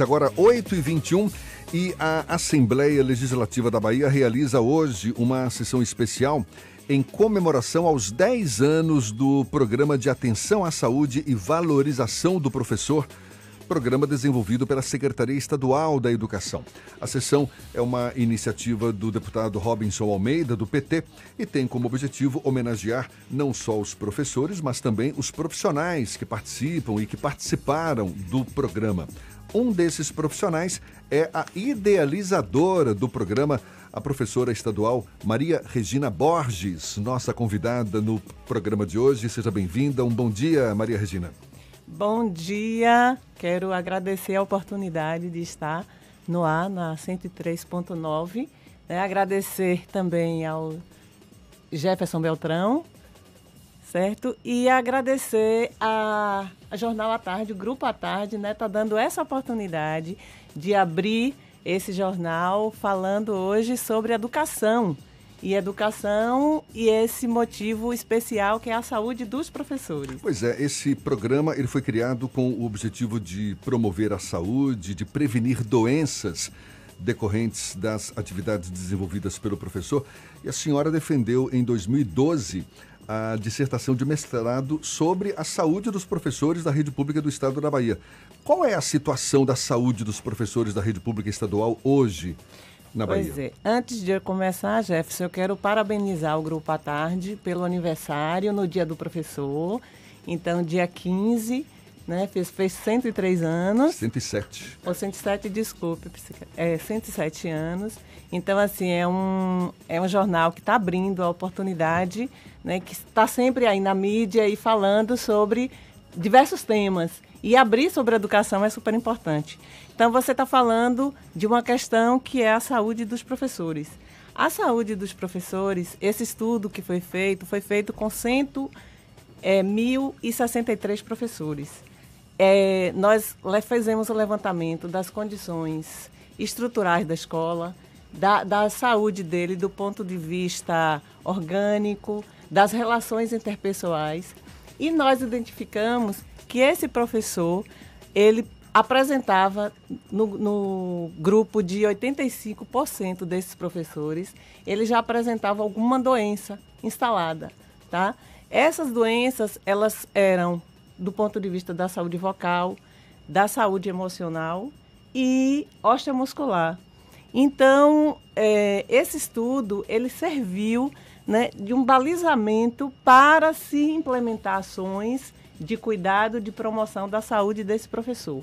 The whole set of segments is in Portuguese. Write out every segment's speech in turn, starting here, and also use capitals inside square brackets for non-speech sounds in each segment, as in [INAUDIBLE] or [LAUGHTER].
Agora, 8h21 e a Assembleia Legislativa da Bahia realiza hoje uma sessão especial em comemoração aos 10 anos do Programa de Atenção à Saúde e Valorização do Professor, programa desenvolvido pela Secretaria Estadual da Educação. A sessão é uma iniciativa do deputado Robinson Almeida, do PT, e tem como objetivo homenagear não só os professores, mas também os profissionais que participam e que participaram do programa. Um desses profissionais é a idealizadora do programa, a professora estadual Maria Regina Borges, nossa convidada no programa de hoje. Seja bem-vinda. Um bom dia, Maria Regina. Bom dia. Quero agradecer a oportunidade de estar no ar na 103.9. Né? Agradecer também ao Jefferson Beltrão, certo? E agradecer a, a Jornal à Tarde, o Grupo à Tarde, né? Tá dando essa oportunidade de abrir esse jornal falando hoje sobre educação. E educação e esse motivo especial que é a saúde dos professores. Pois é, esse programa ele foi criado com o objetivo de promover a saúde, de prevenir doenças decorrentes das atividades desenvolvidas pelo professor. E a senhora defendeu em 2012 a dissertação de mestrado sobre a saúde dos professores da rede pública do estado da Bahia. Qual é a situação da saúde dos professores da rede pública estadual hoje na Bahia? Pois é. Antes de eu começar, Jefferson, eu quero parabenizar o Grupo à Tarde pelo aniversário no Dia do Professor. Então, dia 15, né, fez, fez 103 anos. 107. Ou 107, desculpe, é 107 anos. Então, assim, é um, é um jornal que está abrindo a oportunidade né, que está sempre aí na mídia e falando sobre diversos temas. E abrir sobre educação é super importante. Então, você está falando de uma questão que é a saúde dos professores. A saúde dos professores, esse estudo que foi feito, foi feito com 100, é, 1.063 professores. É, nós fizemos o levantamento das condições estruturais da escola, da, da saúde dele do ponto de vista orgânico, das relações interpessoais. E nós identificamos que esse professor, ele apresentava no, no, grupo de 85% desses professores, ele já apresentava alguma doença instalada, tá? Essas doenças, elas eram do ponto de vista da saúde vocal, da saúde emocional e osteomuscular. Então, é, esse estudo, ele serviu né, de um balizamento para se implementar ações de cuidado, de promoção da saúde desse professor,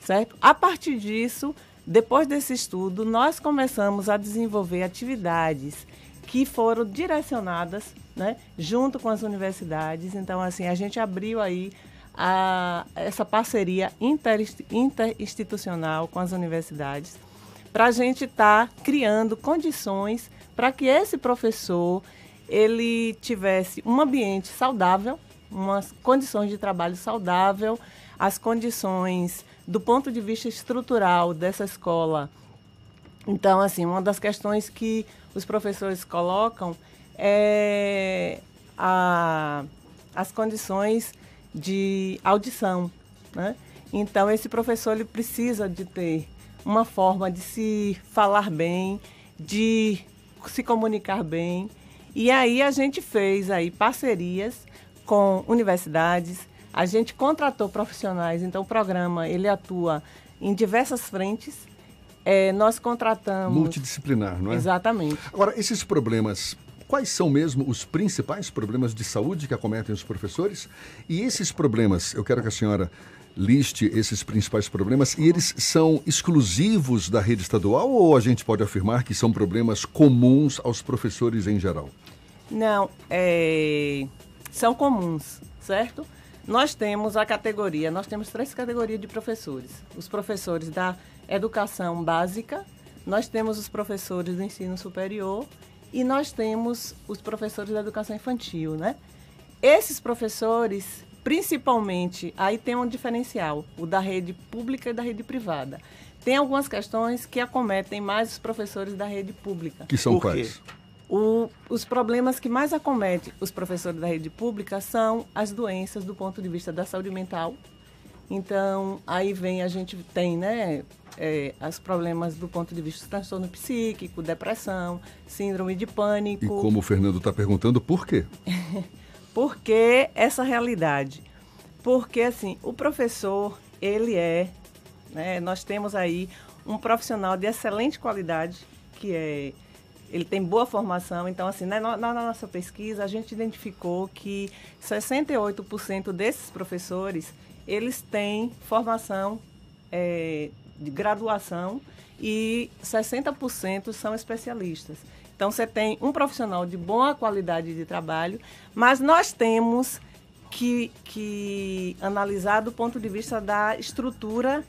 certo? A partir disso, depois desse estudo, nós começamos a desenvolver atividades que foram direcionadas, né, junto com as universidades. Então, assim, a gente abriu aí a, essa parceria interinstitucional com as universidades para a gente estar tá criando condições para que esse professor ele tivesse um ambiente saudável, umas condições de trabalho saudável, as condições do ponto de vista estrutural dessa escola. Então, assim, uma das questões que os professores colocam é a, as condições de audição, né? Então, esse professor ele precisa de ter uma forma de se falar bem, de se comunicar bem. E aí a gente fez aí parcerias com universidades, a gente contratou profissionais, então o programa ele atua em diversas frentes. É, nós contratamos. Multidisciplinar, não é? Exatamente. Agora, esses problemas quais são mesmo os principais problemas de saúde que acometem os professores? E esses problemas, eu quero que a senhora liste esses principais problemas e eles são exclusivos da rede estadual ou a gente pode afirmar que são problemas comuns aos professores em geral? Não, é... são comuns, certo? Nós temos a categoria, nós temos três categorias de professores. Os professores da educação básica, nós temos os professores do ensino superior e nós temos os professores da educação infantil, né? Esses professores, principalmente, aí tem um diferencial, o da rede pública e da rede privada. Tem algumas questões que acometem mais os professores da rede pública. Que são quais? O, os problemas que mais acometem os professores da rede pública são as doenças do ponto de vista da saúde mental Então, aí vem, a gente tem, né, é, os problemas do ponto de vista do transtorno psíquico, depressão, síndrome de pânico. E como o Fernando está perguntando, por quê? [LAUGHS] por que essa realidade? Porque, assim, o professor, ele é, né, nós temos aí um profissional de excelente qualidade, que é ele tem boa formação. Então, assim, na, na, nossa pesquisa, a gente identificou que 68% desses professores, eles têm formação é, de graduação e 60% são especialistas. Então, você tem um profissional de boa qualidade de trabalho, mas nós temos que, que analisar do ponto de vista da estrutura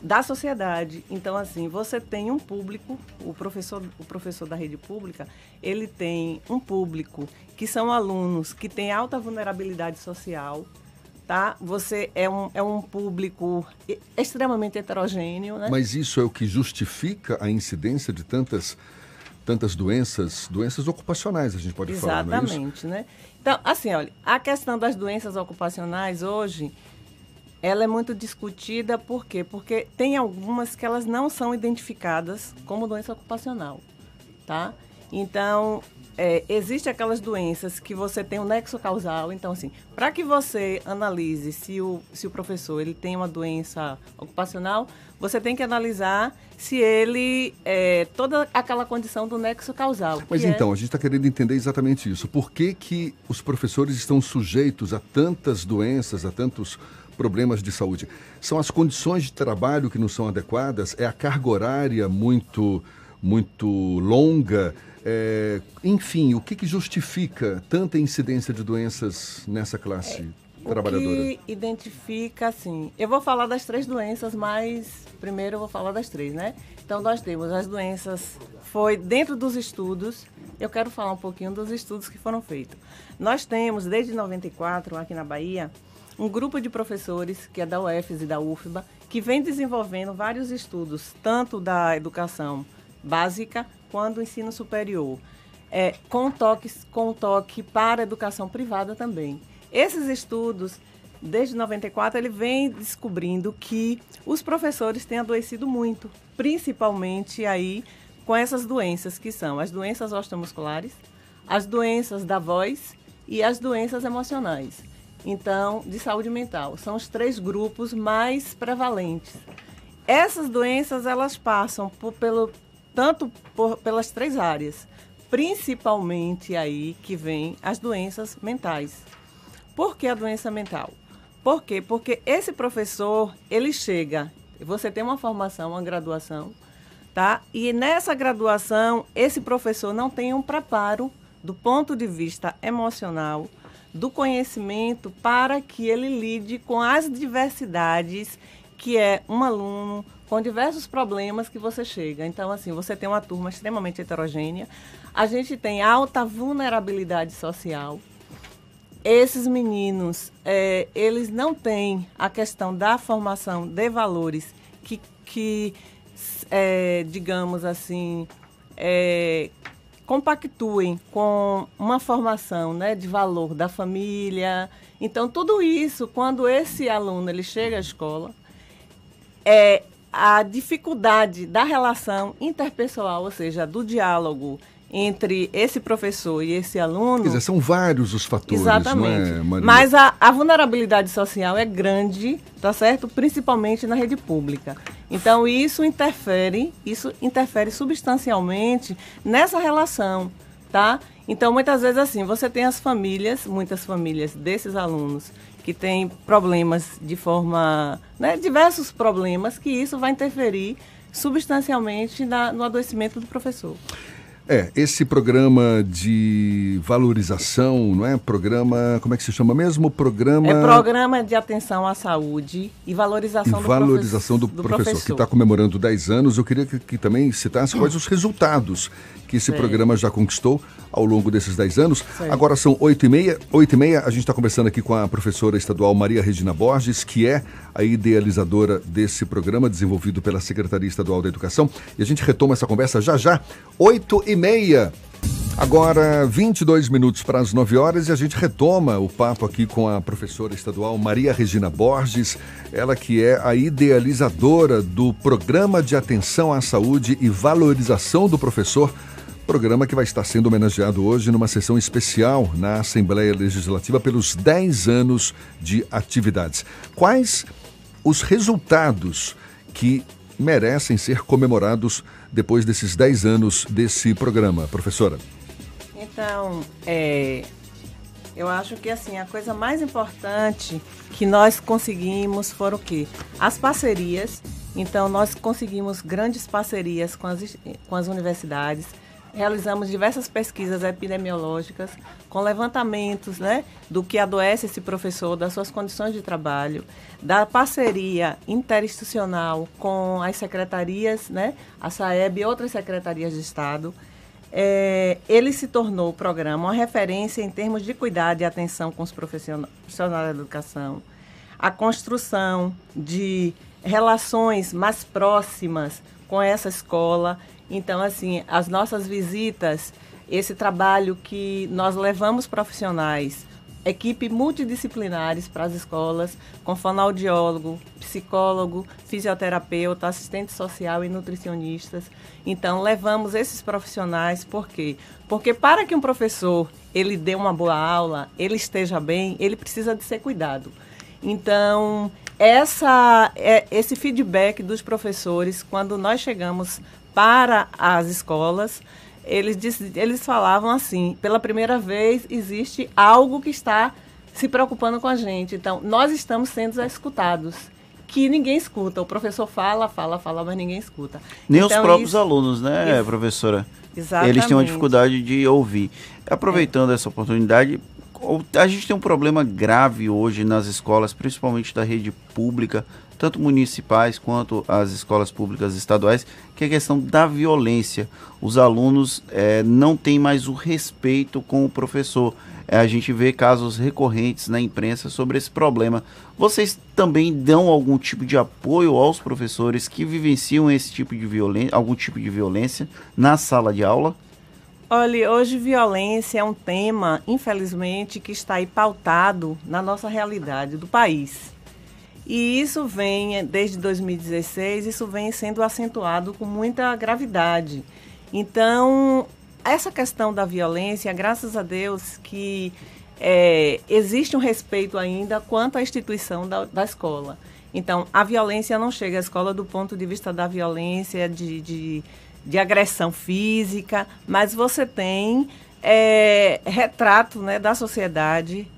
da sociedade. Então, assim, você tem um público, o professor, o professor da rede pública, ele tem um público que são alunos que têm alta vulnerabilidade social, tá? Você é um, é um público extremamente heterogêneo, né? Mas isso é o que justifica a incidência de tantas tantas doenças, doenças ocupacionais, a gente pode Exatamente, falar, não é né? Então, assim, olha, a questão das doenças ocupacionais hoje, ela é muito discutida, por quê? Porque tem algumas que elas não são identificadas como doença ocupacional, tá? Então, é, existe aquelas doenças que você tem um nexo causal. Então, assim, para que você analise se o, se o professor ele tem uma doença ocupacional, você tem que analisar se ele é toda aquela condição do nexo causal. Mas então, é... a gente está querendo entender exatamente isso. Por que, que os professores estão sujeitos a tantas doenças, a tantos problemas de saúde? São as condições de trabalho que não são adequadas? É a carga horária muito, muito longa? É, enfim, o que, que, justifica tanta incidência de doenças nessa classe é, trabalhadora? O que identifica, assim, eu vou falar das três doenças, mas primeiro eu vou falar das três, né? Então, nós temos as doenças, foi dentro dos estudos, eu quero falar um pouquinho dos estudos que foram feitos. Nós temos, desde 94, aqui na Bahia, um grupo de professores, que é da UFES e da UFBA, que vem desenvolvendo vários estudos, tanto da educação básica quanto do ensino superior, é, com, toque, com toque para a educação privada também. Esses estudos, desde 94, ele vem descobrindo que os professores têm adoecido muito, principalmente aí com essas doenças que são as doenças osteomusculares, as doenças da voz e as doenças emocionais então, de saúde mental. São os três grupos mais prevalentes. Essas doenças, elas passam por, pelo, tanto por, pelas três áreas, principalmente aí que vem as doenças mentais. Por que a doença mental? Por quê? Porque esse professor, ele chega, você tem uma formação, uma graduação, tá? E nessa graduação, esse professor não tem um preparo do ponto de vista emocional, do conhecimento para que ele lide com as diversidades que é um aluno com diversos problemas que você chega. Então, assim, você tem uma turma extremamente heterogênea, a gente tem alta vulnerabilidade social. Esses meninos, é, eles não têm a questão da formação de valores que, que é, digamos assim, é, compactuem com uma formação né, de valor da família. Então, tudo isso, quando esse aluno ele chega à escola, é a dificuldade da relação interpessoal, ou seja, do diálogo entre esse professor e esse aluno. Quer dizer, são vários os fatores, Exatamente. não é, Mas a, a, vulnerabilidade social é grande, tá certo? Principalmente na rede pública. Então isso interfere, isso interfere substancialmente nessa relação, tá? Então muitas vezes assim, você tem as famílias, muitas famílias desses alunos que têm problemas de forma, né, diversos problemas que isso vai interferir substancialmente na, no adoecimento do professor. É, esse programa de valorização, não é? Programa, como é que se chama mesmo? Programa... É Programa de Atenção à Saúde e Valorização, e do, valorização do, do, professor, professor. que está comemorando 10 anos. Eu queria que, que também citasse quais os resultados que esse programa já conquistou ao longo desses 10 anos. Agora são 8 e meia. 8 e meia, a gente está conversando aqui com a professora estadual Maria Regina Borges, que é a idealizadora desse programa desenvolvido pela Secretaria Estadual da Educação. E a gente retoma essa conversa já já. 8 e meia. Agora, 22 minutos para as 9 horas e a gente retoma o papo aqui com a professora estadual Maria Regina Borges, ela que é a idealizadora do Programa de Atenção à Saúde e Valorização do Professor, programa que vai estar sendo homenageado hoje numa sessão especial na Assembleia Legislativa pelos 10 anos de atividades. Quais os resultados que merecem ser comemorados depois desses 10 anos desse programa, professora? Então, é, eu acho que assim a coisa mais importante que nós conseguimos foram o quê? As parcerias. Então, nós conseguimos grandes parcerias com as, com as universidades, realizamos diversas pesquisas epidemiológicas com levantamentos né, do que adoece esse professor, das suas condições de trabalho, da parceria interinstitucional com as secretarias, né, a SAEB e outras secretarias de Estado. É, ele se tornou o programa uma referência em termos de cuidado e atenção com os profissionais da educação, a construção de relações mais próximas com essa escola. Então, assim, as nossas visitas, esse trabalho que nós levamos profissionais equipe multidisciplinares para as escolas, com fonoaudiólogo, psicólogo, fisioterapeuta, assistente social e nutricionistas. Então, levamos esses profissionais, por quê? Porque para que um professor ele dê uma boa aula, ele esteja bem, ele precisa de ser cuidado. Então, essa, é, esse feedback dos professores, quando nós chegamos para as escolas, eles, eles falavam assim: pela primeira vez existe algo que está se preocupando com a gente. Então, nós estamos sendo escutados. Que ninguém escuta. O professor fala, fala, fala, mas ninguém escuta. Nem então, os próprios isso, alunos, né, isso, professora? Exatamente. Eles têm uma dificuldade de ouvir. Aproveitando é. essa oportunidade, a gente tem um problema grave hoje nas escolas, principalmente da rede pública, tanto municipais quanto as escolas públicas estaduais, que é a questão da violência. Os alunos é, não têm mais o respeito com o professor. É, a gente vê casos recorrentes na imprensa sobre esse problema. Vocês também dão algum tipo de apoio aos professores que vivenciam esse tipo de violência, algum tipo de violência na sala de aula? Olha, hoje violência é um tema, infelizmente, que está aí pautado na nossa realidade do país. E isso vem, desde 2016, isso vem sendo acentuado com muita gravidade. Então, essa questão da violência, graças a Deus que é, existe um respeito ainda quanto à instituição da, da, escola. Então, a violência não chega à escola do ponto de vista da violência, de, de, de agressão física, mas você tem é, retrato né, da sociedade,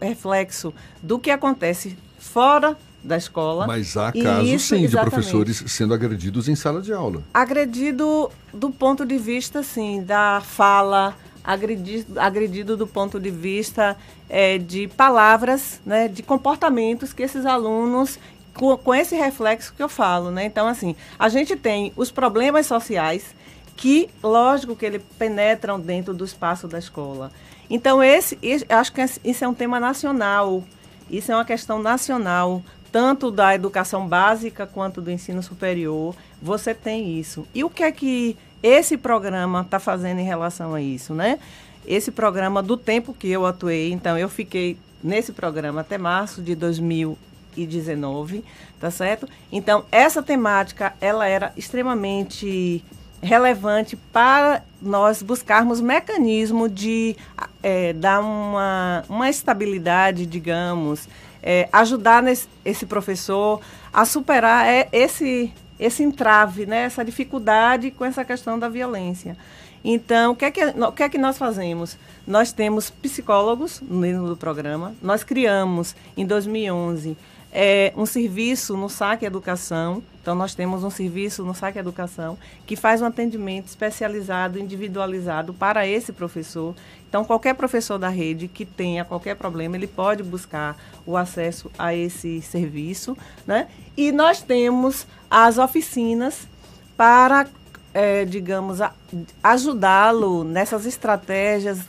reflexo do que acontece fora da escola. Mas há casos, isso, sim, de professores sendo agredidos em sala de aula. Agredido do ponto de vista, sim, da fala, agredido, agredido do ponto de vista é, de palavras, né, de comportamentos que esses alunos com, com, esse reflexo que eu falo, né? Então, assim, a gente tem os problemas sociais que, lógico, que eles penetram dentro do espaço da escola. Então, esse, acho que isso é um tema nacional. Isso é uma questão nacional, tanto da educação básica quanto do ensino superior. Você tem isso. E o que é que esse programa está fazendo em relação a isso, né? Esse programa, do tempo que eu atuei, então eu fiquei nesse programa até março de 2019, tá certo? Então, essa temática, ela era extremamente relevante para nós buscarmos mecanismo de é, dar uma, uma estabilidade, digamos, é, ajudar nesse, esse professor a superar é, esse, esse entrave, né, essa dificuldade com essa questão da violência. Então, o que, é que, o que é que nós fazemos? Nós temos psicólogos no do programa, nós criamos em 2011 é, um serviço no SAC Educação. Então, nós temos um serviço no SAC Educação que faz um atendimento especializado, individualizado para esse professor. Então, qualquer professor da rede que tenha qualquer problema, ele pode buscar o acesso a esse serviço. Né? E nós temos as oficinas para, é, digamos, ajudá-lo nessas estratégias,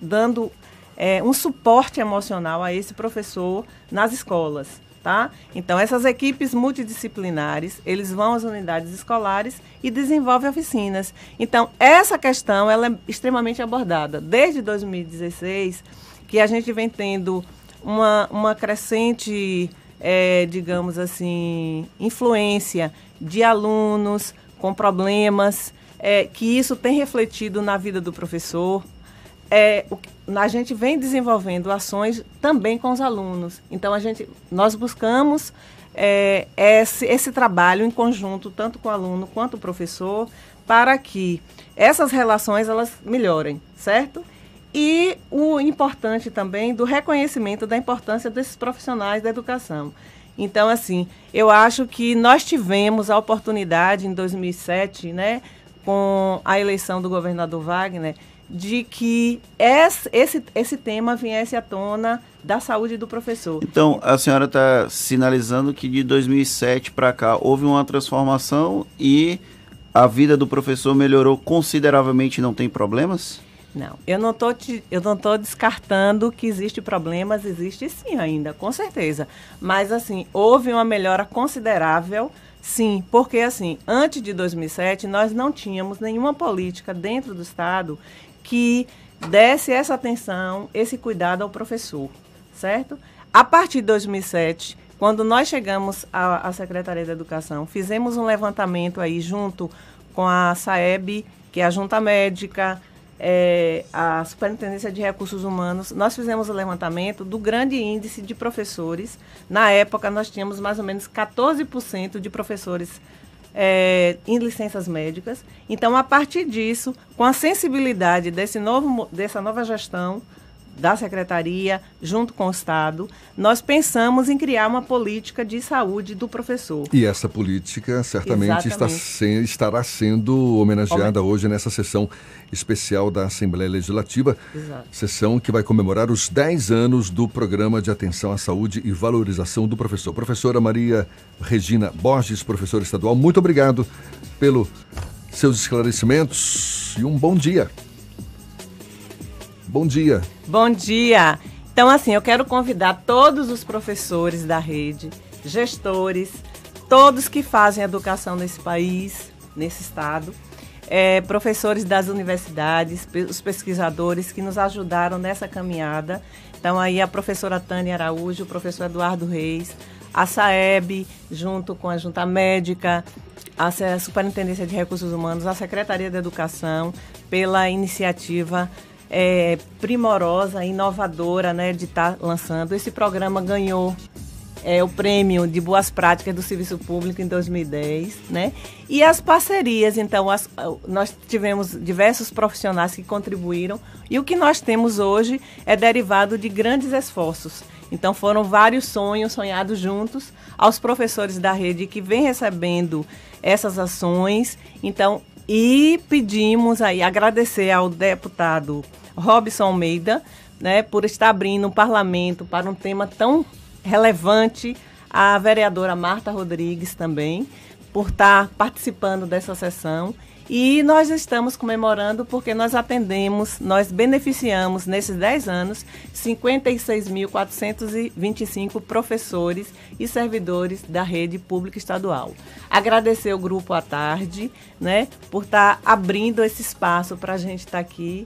dando é, um suporte emocional a esse professor nas escolas tá? Então, essas equipes multidisciplinares, eles vão às unidades escolares e desenvolvem oficinas. Então, essa questão, ela é extremamente abordada. Desde 2016, que a gente vem tendo uma, uma crescente, é, digamos assim, influência de alunos com problemas, é, que isso tem refletido na vida do professor. É, a gente vem desenvolvendo ações também com os alunos. Então, a gente, nós buscamos é, esse, esse trabalho em conjunto, tanto com o aluno quanto o professor, para que essas relações elas melhorem, certo? E o importante também do reconhecimento da importância desses profissionais da educação. Então, assim, eu acho que nós tivemos a oportunidade em 2007, né, com a eleição do governador Wagner, de que esse, esse, esse tema viesse à tona da saúde do professor. Então, a senhora está sinalizando que de 2007 para cá houve uma transformação e a vida do professor melhorou consideravelmente, não tem problemas? Não, eu não tô te, eu não tô descartando que existe problemas, existe sim ainda, com certeza. Mas assim, houve uma melhora considerável, sim, porque assim, antes de 2007 nós não tínhamos nenhuma política dentro do estado que desse essa atenção, esse cuidado ao professor, certo? A partir de 2007, quando nós chegamos à, à Secretaria da Educação, fizemos um levantamento aí junto com a SAEB, que é a Junta Médica, é, a Superintendência de Recursos Humanos, nós fizemos o levantamento do grande índice de professores. Na época, nós tínhamos mais ou menos 14% de professores é, em licenças médicas. Então, a partir disso, com a sensibilidade desse novo, dessa nova gestão, da secretaria, junto com o Estado, nós pensamos em criar uma política de saúde do professor. E essa política certamente está se, estará sendo homenageada hoje nessa sessão especial da Assembleia Legislativa, Exato. sessão que vai comemorar os 10 anos do Programa de Atenção à Saúde e Valorização do Professor. Professora Maria Regina Borges, professora estadual, muito obrigado pelos seus esclarecimentos e um bom dia. Bom dia. Bom dia. Então, assim, eu quero convidar todos os professores da rede, gestores, todos que fazem educação nesse país, nesse estado, é, professores das universidades, os pesquisadores que nos ajudaram nessa caminhada. Então, aí a professora Tânia Araújo, o professor Eduardo Reis, a SAEB, junto com a Junta Médica, a Superintendência de Recursos Humanos, a Secretaria de Educação, pela iniciativa é, primorosa, inovadora, né, de estar tá lançando. Esse programa ganhou é, o prêmio de boas práticas do serviço público em 2010, né? E as parcerias, então, as, nós tivemos diversos profissionais que contribuíram e o que nós temos hoje é derivado de grandes esforços. Então, foram vários sonhos sonhados juntos aos professores da rede que vêm recebendo essas ações. Então, e pedimos aí agradecer ao deputado Robson Almeida, né, por estar abrindo o parlamento para um tema tão relevante, a vereadora Marta Rodrigues também, por estar participando dessa sessão. E nós estamos comemorando porque nós atendemos, nós beneficiamos nesses 10 anos 56.425 professores e servidores da rede pública estadual. Agradecer o grupo à tarde, né, por estar abrindo esse espaço para a gente estar aqui.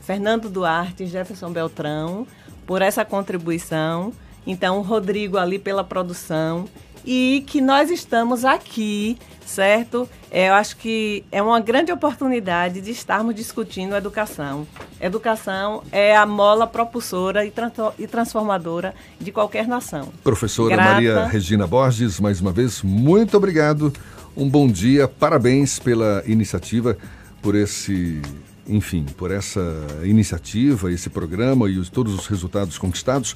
Fernando Duarte Jefferson Beltrão, por essa contribuição. Então, o Rodrigo ali pela produção e que nós estamos aqui, certo? É, eu acho que é uma grande oportunidade de estarmos discutindo educação. Educação é a mola propulsora e, e transformadora de qualquer nação. Professora Grata. Maria Regina Borges, mais uma vez, muito obrigado. Um bom dia, parabéns pela iniciativa, por esse enfim, por essa iniciativa, esse programa e os, todos os resultados conquistados.